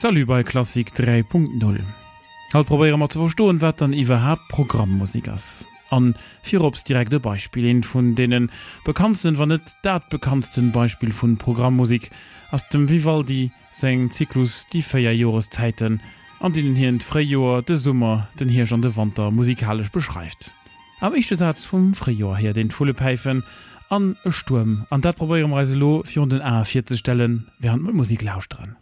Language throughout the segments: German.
Salu bei Klassik 3.0. Halt probéiere mat ze verstoen wat an iwwer hab Programmmusikers. An vier ops direkte Beispielen vun denen bekanntsten wann net dat bekanntsten Beispiel vun Programmmusik ass dem Vivaldi seng Zyklus die Féier Joreszeititen, an denen hi en de Summer den hier schon de Wander musikalisch beschreift. Am ichchte Satz vum Freijoer her den Fulle Pfeifen an e Sturm an dat Probeierreiselo fir den A4 ze stellen, während mit Musik lauscht drin.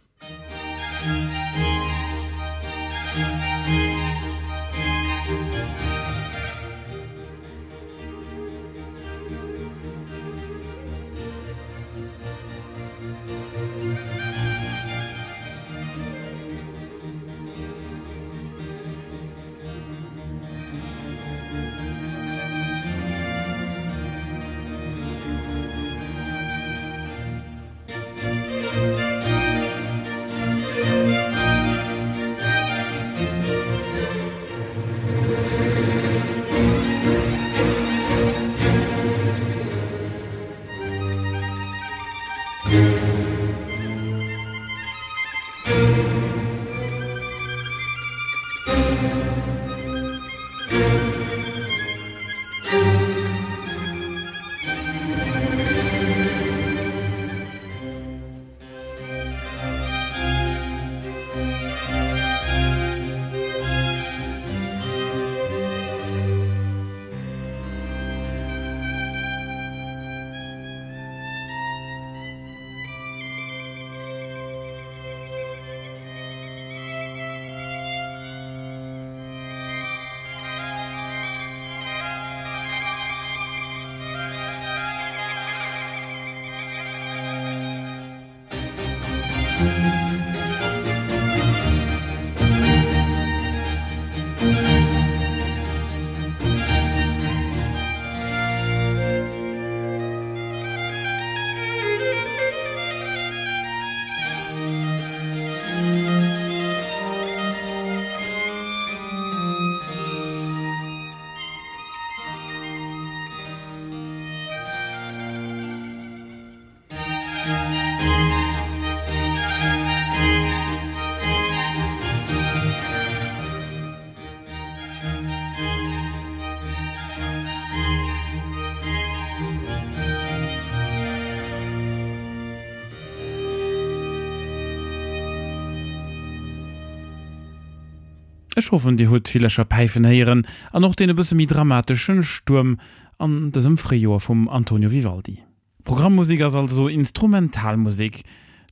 Ech hoffen die hut vielescher Peifen heieren an noch den bisse mi dramatischen Sturm an desem Frior vom Antonio Vivaldi. Programmmusik als also Instrumentalmusik,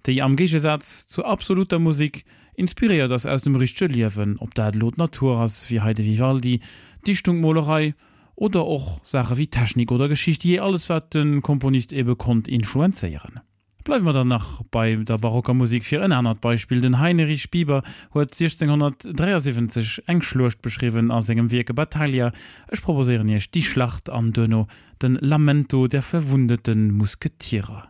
déi am Gegesatz zu absoluter Musik inspiriert das aus dem richsche Liwen, ob dat Lot Natur as wie heide Vivaldi, Dichtungmolerei oder och Sache wie Technik oder Geschichte je alles wat den Komponist ebe konnt influenzeieren. Bleiben wir danach bei der barocker Musik für ein anderes Beispiel den Heinrich Bieber hat 1673 engschlurcht beschrieben aus engem Wirke Battaglia ich proposieren jetzt die Schlacht am Dönno den Lamento der verwundeten Musketierer.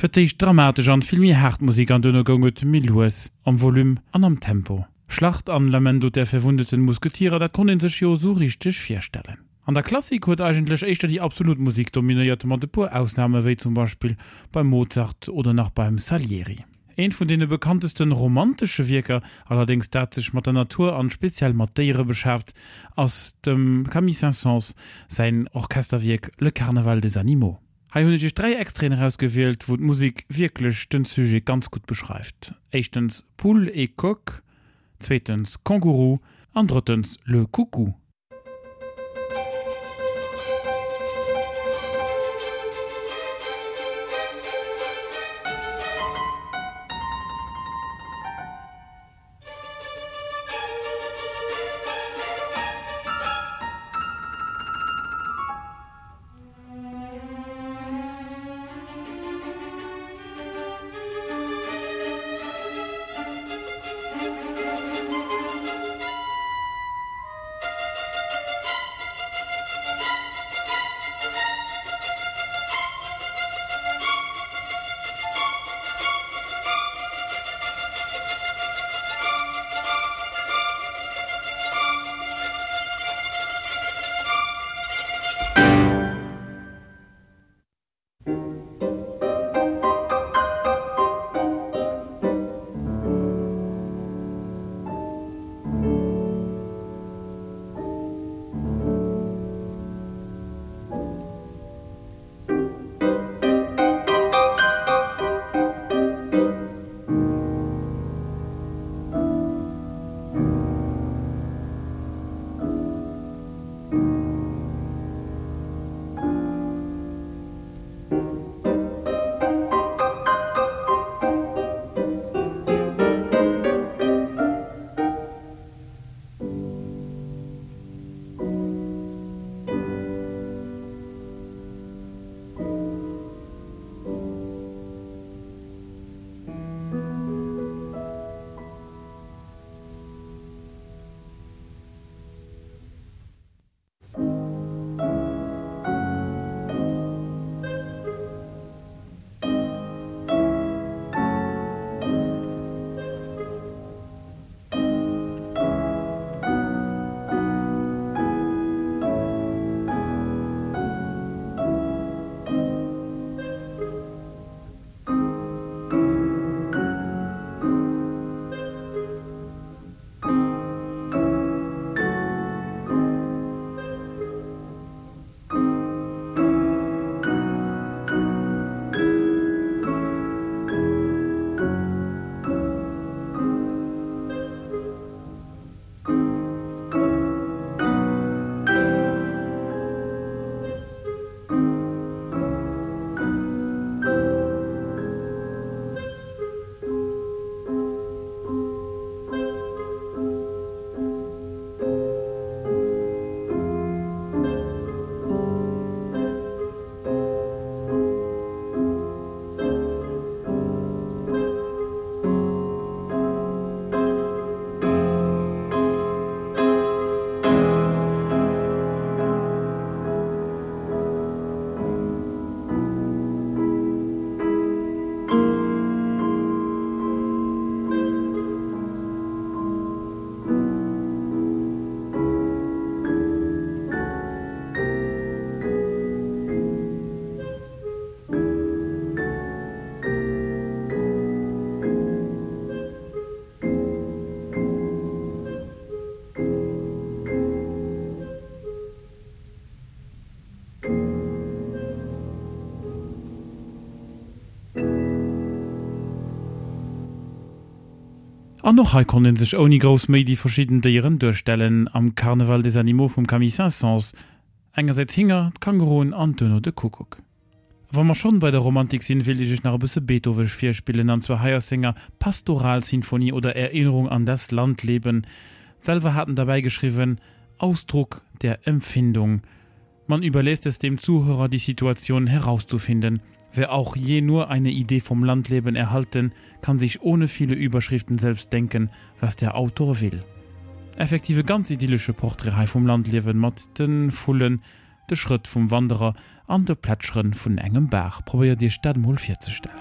Verteich dramatisch an filmi Hartmusik an dënner gonget Milles am Volum an am Tempo. Schlacht an Lamento der verwundeten Musketierer, dat kon sech jo so richtig firstellen. An der Klassik huet eigentlich echtter die absolut Musik dominiert man de pur Ausnahme wie zum Beispiel beim Mozart oder nach beim Salieri. Ein von den bekanntesten romantische Wirker allerdings dat sich mat der Natur an speziell Materie beschafft aus dem Camille Saint-Saëns sein Orchesterwirk le Carnaval des Animaux. Haiologisch drei Extreen herausgewählt, wo Musik wirklich den Sujet ganz gut beschreift. Echtens Pool e Coq, zweitens Kanguru, androtens le Kuckuck. An noch ha konnten sech oni Gros méi die verschieden Dieren durchstellen am Karneval des Animaux vum Camisens engerseits hinger Kangaroen Antonio de Kuckuck. Wa man schon bei der Romantik sinn will ich nach bisse Beethovench vier Spielen an zwei Heiersinger Pastoralsinfonie oder Erinnerung an das Landleben. Selver hatten dabei geschrieben Ausdruck der Empfindung. Man überlässt es dem Zuhörer die Situation herauszufinden. Wer auch je nur eine Idee vom Landleben erhalten, kann sich ohne viele Überschriften selbst denken, was der Autor will. Effektive ganz idyllische Porträtei vom Landleben mat den Fullen, de Schritt vom Wanderer an der Plätscheren von engem Berg probiert die Stadtmol vorzustellen.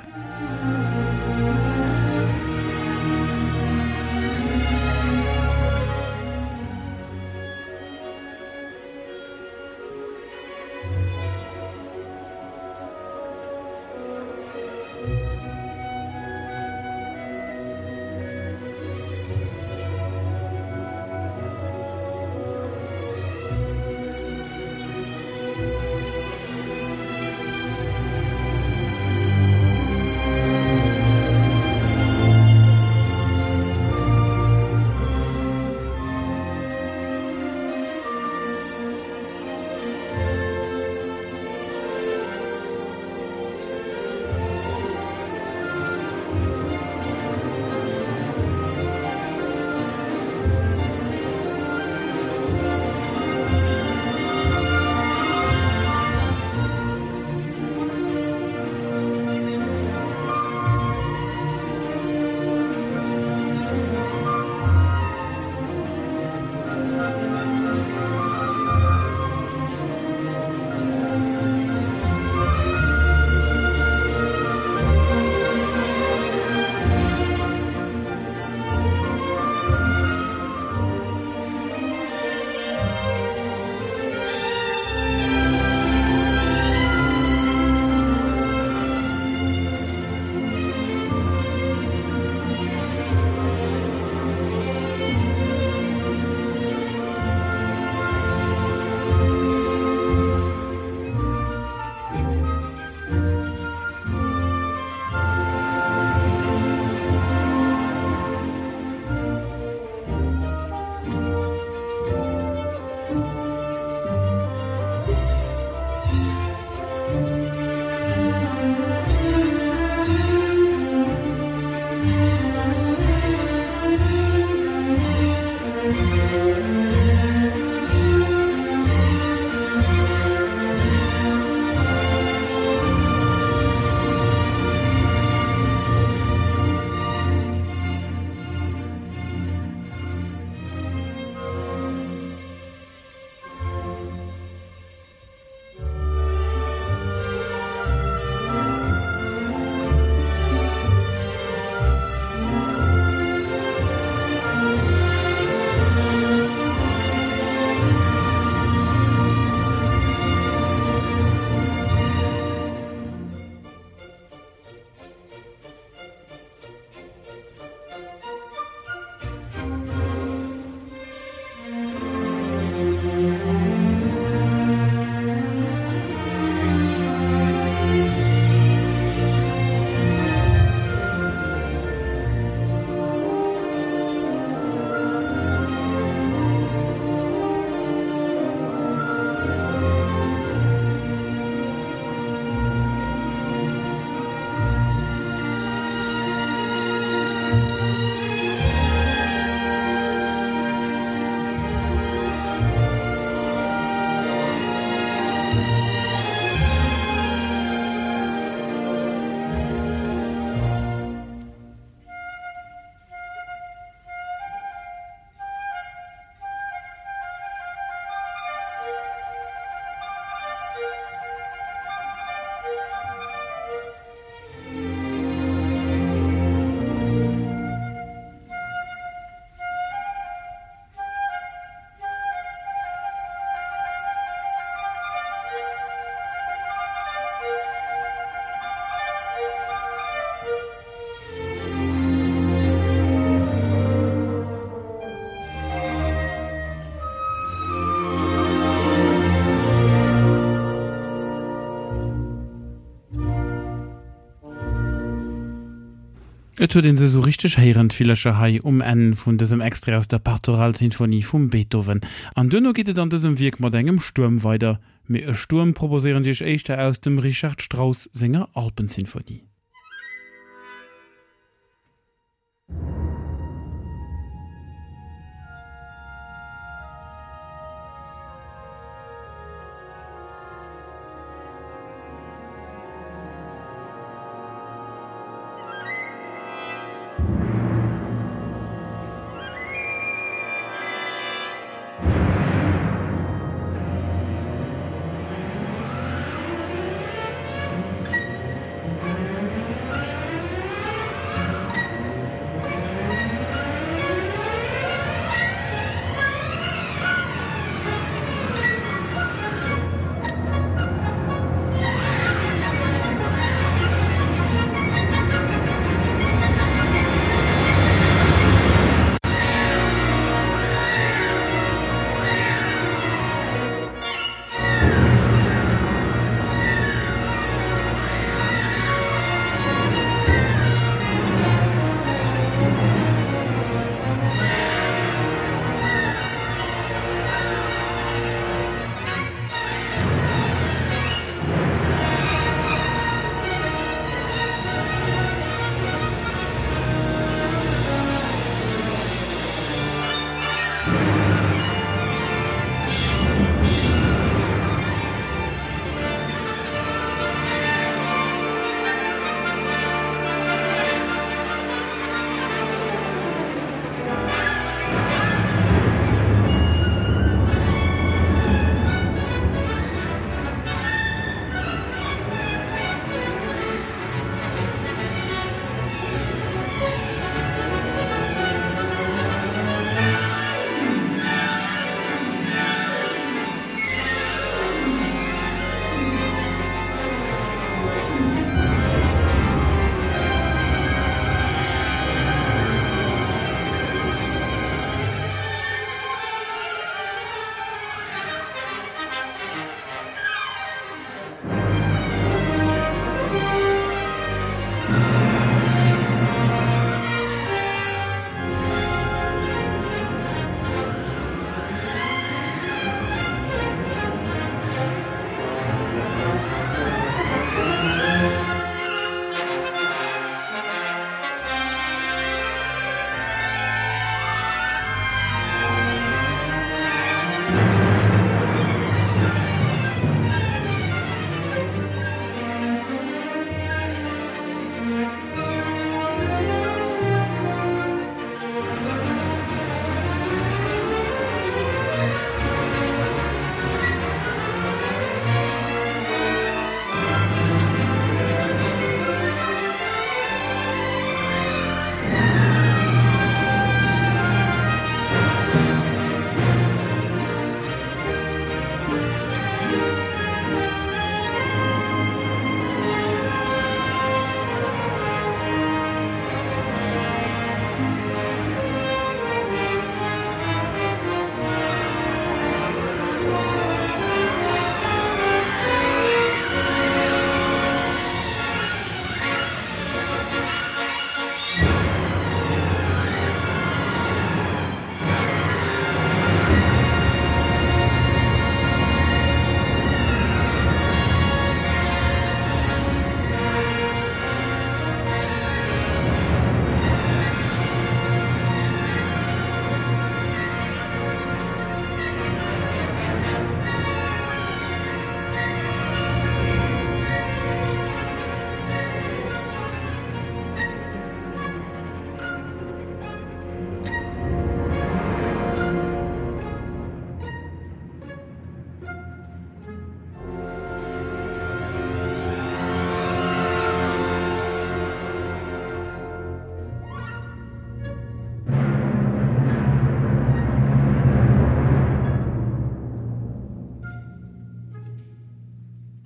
Et hue den so richtig heieren vielcher Hai um en vun diesem Extra aus der Pastoralsinfonie vum Beethoven. An dünner gehtt an diesem Wirk mat engem Sturm weiter. Me e Sturm proposieren Dich Eischchte aus dem Richard Strauss Sänger Alpensinfonie.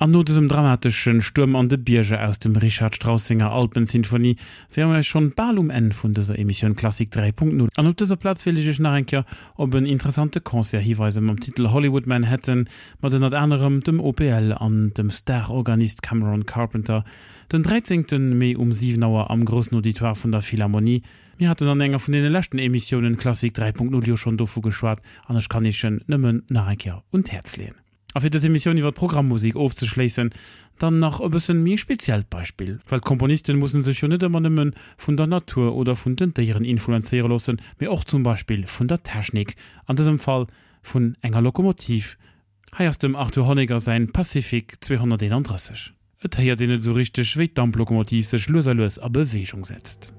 An no diesem dramatischen Sturm an de Bierge aus dem Richard Straussinger Alpensinfonie wären euch schon ball um en vun dieser Emission Klassik 3.0. An op dieser Platz will ich nachrenker ob een interessante Konzerhiweisem am Titel Hollywood Manhattan mat den anderem dem OPL an dem Starorganist Cameron Carpenter den 13. Mei um 7 Uhr am großen Auditoire von der Philharmonie. Mir hatte an enger von den letzten Emissionen Klassik 3.0 schon dofu geschwarrt, anders kann ich schon nëmmen nachrenker und herz lehnen. Afir das Emission iwwer Programmmusik aufzuschleessen, dann nach op es mir speziell Beispiel. weil Komponisten muss sich schon net immer nimmen vun der Natur oder vun den deieren influenzeieren lassen, wie auch zum Beispiel vun der Technik, an diesem Fall vun enger Lokomotiv, heiers dem Arthur Honegger sein Pazifik 231. Et heiert den so richtig Schweddampflokomotiv sech loserlos a Bewegung setzt.